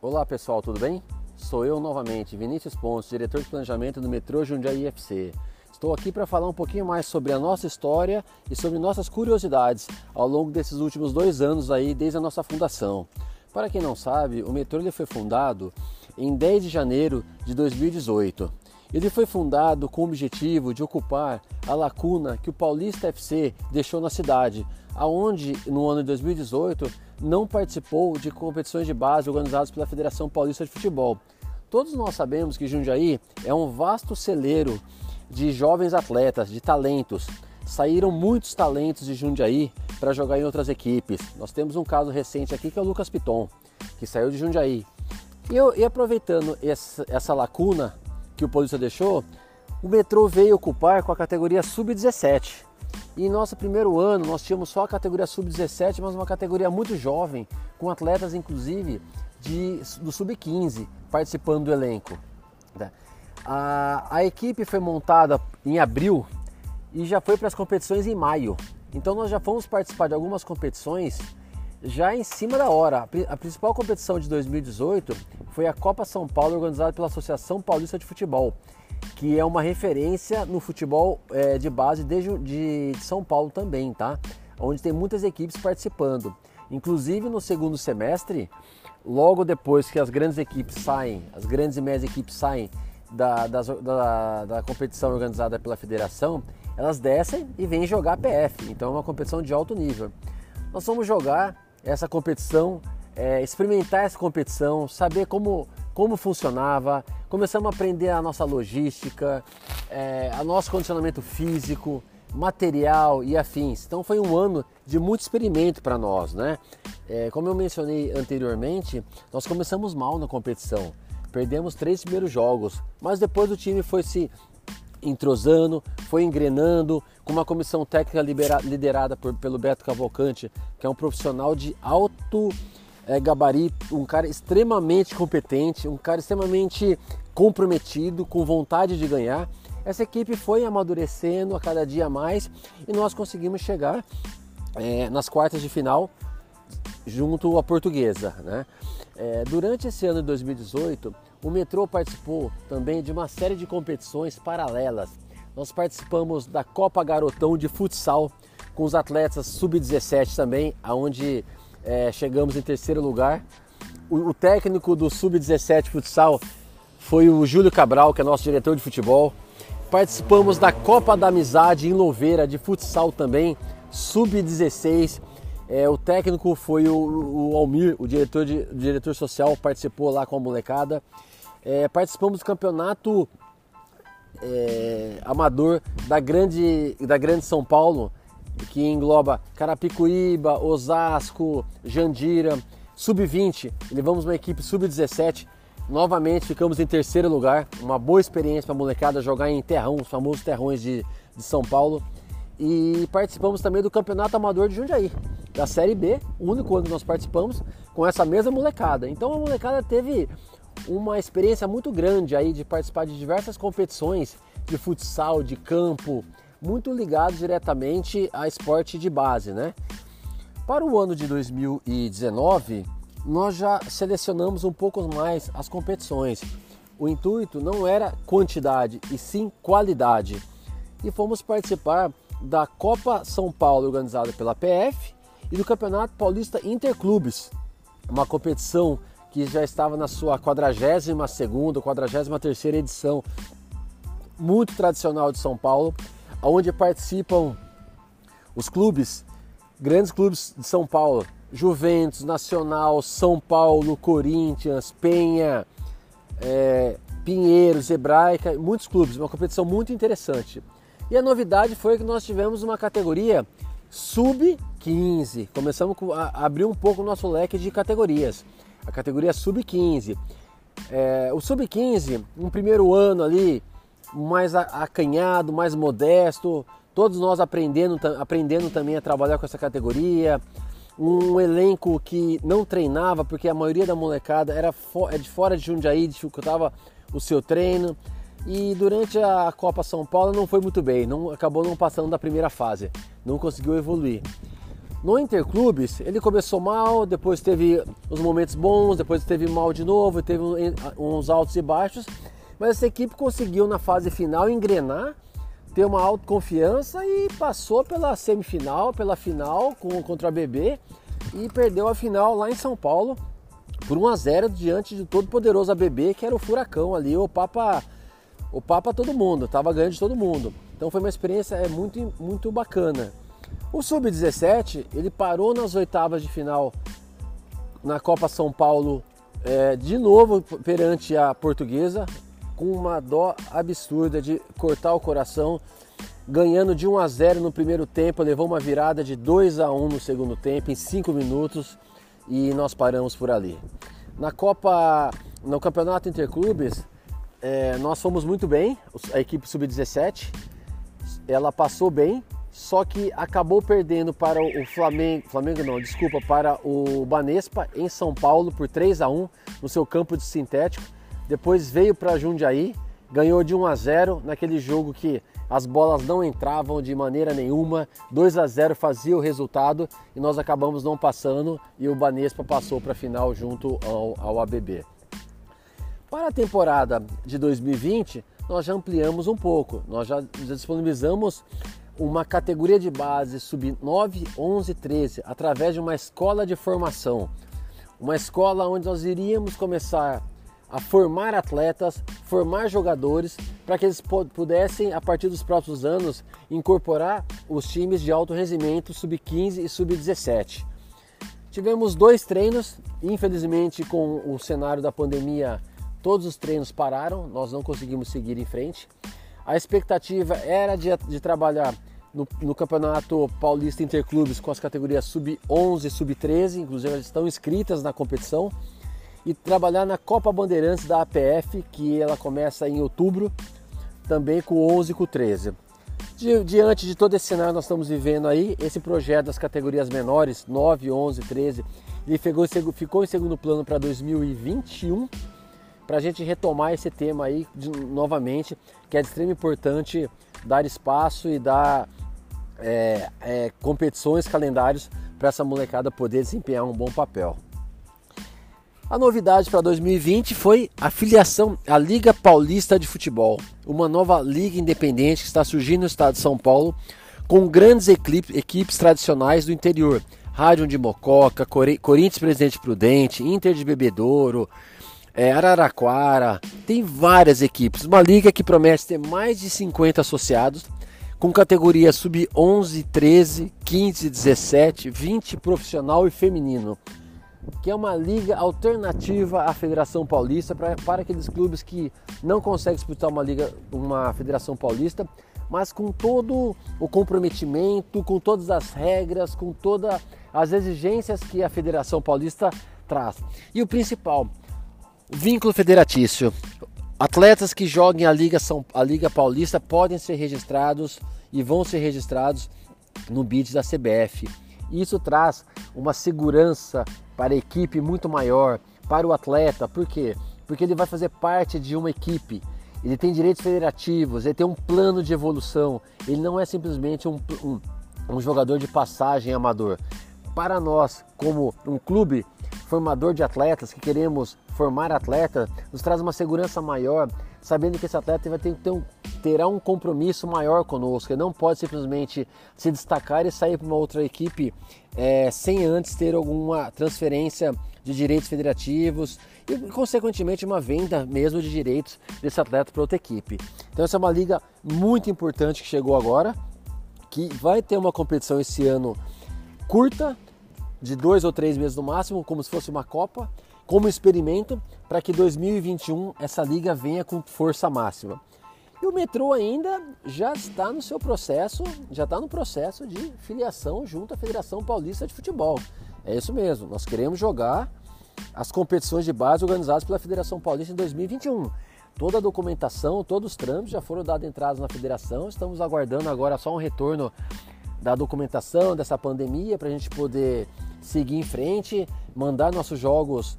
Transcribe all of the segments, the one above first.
Olá pessoal, tudo bem? Sou eu novamente, Vinícius Pontes, diretor de planejamento do Metrô Jundiaí FC. Estou aqui para falar um pouquinho mais sobre a nossa história e sobre nossas curiosidades ao longo desses últimos dois anos aí, desde a nossa fundação. Para quem não sabe, o metrô ele foi fundado em 10 de janeiro de 2018. Ele foi fundado com o objetivo de ocupar a lacuna que o Paulista FC deixou na cidade, aonde no ano de 2018 não participou de competições de base organizadas pela Federação Paulista de Futebol. Todos nós sabemos que Jundiaí é um vasto celeiro de jovens atletas, de talentos. Saíram muitos talentos de Jundiaí para jogar em outras equipes. Nós temos um caso recente aqui que é o Lucas Piton, que saiu de Jundiaí. E, eu, e aproveitando essa, essa lacuna que o Paulista deixou, o metrô veio ocupar com a categoria sub-17. E em nosso primeiro ano nós tínhamos só a categoria sub-17, mas uma categoria muito jovem, com atletas inclusive de, do sub-15 participando do elenco. Né? A, a equipe foi montada em abril e já foi para as competições em maio. Então nós já fomos participar de algumas competições já em cima da hora. A principal competição de 2018 foi a Copa São Paulo, organizada pela Associação Paulista de Futebol que é uma referência no futebol é, de base de, de, de São Paulo também, tá? Onde tem muitas equipes participando. Inclusive no segundo semestre, logo depois que as grandes equipes saem, as grandes e médias equipes saem da, da, da, da, competição organizada pela federação, elas descem e vêm jogar PF. Então é uma competição de alto nível. Nós vamos jogar essa competição, é, experimentar essa competição, saber como como funcionava, começamos a aprender a nossa logística, é, a nosso condicionamento físico, material e afins. Então foi um ano de muito experimento para nós, né? É, como eu mencionei anteriormente, nós começamos mal na competição, perdemos três primeiros jogos, mas depois o time foi se entrosando, foi engrenando, com uma comissão técnica liderada por, pelo Beto Cavalcante, que é um profissional de alto é, gabarito, um cara extremamente competente, um cara extremamente comprometido, com vontade de ganhar. Essa equipe foi amadurecendo a cada dia mais e nós conseguimos chegar é, nas quartas de final junto à portuguesa. Né? É, durante esse ano de 2018, o metrô participou também de uma série de competições paralelas. Nós participamos da Copa Garotão de Futsal com os atletas sub-17 também, aonde é, chegamos em terceiro lugar. O, o técnico do Sub-17 Futsal foi o Júlio Cabral, que é nosso diretor de futebol. Participamos da Copa da Amizade em Louveira, de futsal também, Sub-16. É, o técnico foi o, o, Almir, o diretor, de, o diretor social, participou lá com a molecada. É, participamos do campeonato é, amador da grande, da grande São Paulo, que engloba Carapicuíba, Osasco, Jandira, sub-20, levamos uma equipe sub-17. Novamente ficamos em terceiro lugar, uma boa experiência para a molecada jogar em terrão, os famosos terrões de, de São Paulo. E participamos também do Campeonato Amador de Jundiaí, da Série B, o único ano que nós participamos com essa mesma molecada. Então a molecada teve uma experiência muito grande aí de participar de diversas competições de futsal, de campo, muito ligado diretamente a esporte de base, né? Para o ano de 2019, nós já selecionamos um pouco mais as competições. O intuito não era quantidade, e sim qualidade. E fomos participar da Copa São Paulo, organizada pela PF, e do Campeonato Paulista Interclubes, uma competição que já estava na sua 42ª, 43ª edição, muito tradicional de São Paulo, onde participam os clubes, grandes clubes de São Paulo, Juventus, Nacional, São Paulo, Corinthians, Penha, é, Pinheiros, Hebraica, muitos clubes, uma competição muito interessante. E a novidade foi que nós tivemos uma categoria sub-15. Começamos a abrir um pouco o nosso leque de categorias. A categoria sub-15. É, o sub-15, um primeiro ano ali, mais acanhado, mais modesto, todos nós aprendendo, aprendendo também a trabalhar com essa categoria. Um elenco que não treinava, porque a maioria da molecada era é de fora de Jundiaí, dificultava o seu treino. E durante a Copa São Paulo não foi muito bem, não, acabou não passando da primeira fase, não conseguiu evoluir. No Interclubes, ele começou mal, depois teve os momentos bons, depois teve mal de novo, teve uns altos e baixos, mas essa equipe conseguiu na fase final engrenar, ter uma autoconfiança e passou pela semifinal, pela final com, contra a BB e perdeu a final lá em São Paulo por 1 a 0 diante de todo poderoso ABB, que era o furacão ali, o Papa, o Papa todo mundo, tava ganhando de todo mundo. Então foi uma experiência é muito muito bacana. O Sub-17 ele parou nas oitavas de final na Copa São Paulo é, de novo perante a Portuguesa, com uma dó absurda de cortar o coração, ganhando de 1 a 0 no primeiro tempo, levou uma virada de 2 a 1 no segundo tempo em 5 minutos e nós paramos por ali. Na Copa, no Campeonato Interclubes, é, nós fomos muito bem, a equipe sub-17, ela passou bem, só que acabou perdendo para o Flamengo, Flamengo não, desculpa, para o Banespa em São Paulo por 3 a 1 no seu campo de sintético. Depois veio para Jundiaí, ganhou de 1 a 0 naquele jogo que as bolas não entravam de maneira nenhuma, 2 a 0 fazia o resultado e nós acabamos não passando e o Banespa passou para a final junto ao, ao ABB. Para a temporada de 2020, nós já ampliamos um pouco, nós já disponibilizamos uma categoria de base sub 9, 11, 13 através de uma escola de formação. Uma escola onde nós iríamos começar a formar atletas, formar jogadores para que eles pudessem, a partir dos próximos anos, incorporar os times de alto rendimento sub-15 e sub-17. Tivemos dois treinos, infelizmente, com o cenário da pandemia, todos os treinos pararam, nós não conseguimos seguir em frente. A expectativa era de, de trabalhar no, no, Campeonato Paulista Interclubes com as categorias sub-11 e sub-13, inclusive elas estão inscritas na competição, e trabalhar na Copa Bandeirantes da APF, que ela começa em outubro, também com 11 e com 13. Diante de todo esse cenário que nós estamos vivendo aí, esse projeto das categorias menores, 9, 11, 13, ele ficou, ficou em segundo plano para 2021, para a gente retomar esse tema aí de, novamente, que é de extrema importância dar espaço e dar é, é, competições, calendários para essa molecada poder desempenhar um bom papel. A novidade para 2020 foi a filiação à Liga Paulista de Futebol, uma nova liga independente que está surgindo no estado de São Paulo, com grandes equipes tradicionais do interior. Rádio de Mococa, Corinthians Presidente Prudente, Inter de Bebedouro, é, Araraquara, tem várias equipes. Uma liga que promete ter mais de 50 associados, com categorias sub-11, 13, 15, 17, 20 profissional e feminino, que é uma liga alternativa à Federação Paulista pra, para aqueles clubes que não conseguem disputar uma liga, uma Federação Paulista, mas com todo o comprometimento, com todas as regras, com todas as exigências que a Federação Paulista traz. E o principal, Vínculo federatício. Atletas que joguem a Liga, São, a Liga Paulista podem ser registrados e vão ser registrados no BID da CBF. Isso traz uma segurança para a equipe muito maior, para o atleta. Por quê? Porque ele vai fazer parte de uma equipe. Ele tem direitos federativos, ele tem um plano de evolução. Ele não é simplesmente um, um, um jogador de passagem amador. Para nós, como um clube, formador de atletas, que queremos formar atleta, nos traz uma segurança maior, sabendo que esse atleta vai ter, ter um, terá um compromisso maior conosco, ele não pode simplesmente se destacar e sair para uma outra equipe é, sem antes ter alguma transferência de direitos federativos e, consequentemente, uma venda mesmo de direitos desse atleta para outra equipe. Então, essa é uma liga muito importante que chegou agora, que vai ter uma competição esse ano curta, de dois ou três meses no máximo, como se fosse uma Copa, como experimento para que 2021 essa liga venha com força máxima. E o metrô ainda já está no seu processo, já está no processo de filiação junto à Federação Paulista de Futebol. É isso mesmo, nós queremos jogar as competições de base organizadas pela Federação Paulista em 2021. Toda a documentação, todos os trâmites já foram dados entradas na federação, estamos aguardando agora só um retorno da documentação dessa pandemia para a gente poder seguir em frente, mandar nossos jogos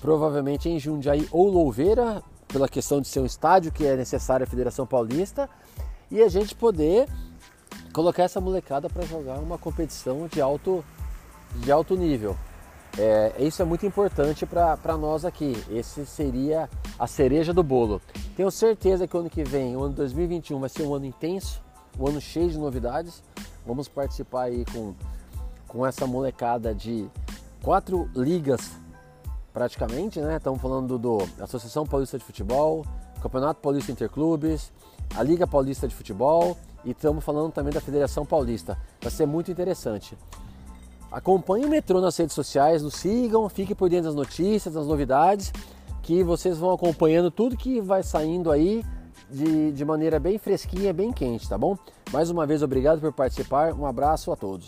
provavelmente em Jundiaí ou Louveira, pela questão de ser um estádio que é necessário à Federação Paulista, e a gente poder colocar essa molecada para jogar uma competição de alto, de alto nível. É, isso é muito importante para nós aqui. Esse seria a cereja do bolo. Tenho certeza que o ano que vem, o ano 2021, vai ser um ano intenso, um ano cheio de novidades. Vamos participar aí com, com essa molecada de quatro ligas praticamente, né? Estamos falando do Associação Paulista de Futebol, Campeonato Paulista Interclubes, a Liga Paulista de Futebol e estamos falando também da Federação Paulista. Vai ser muito interessante. Acompanhe o metrô nas redes sociais, nos sigam, fiquem por dentro das notícias, das novidades, que vocês vão acompanhando tudo que vai saindo aí de, de maneira bem fresquinha, bem quente, tá bom? Mais uma vez, obrigado por participar, um abraço a todos.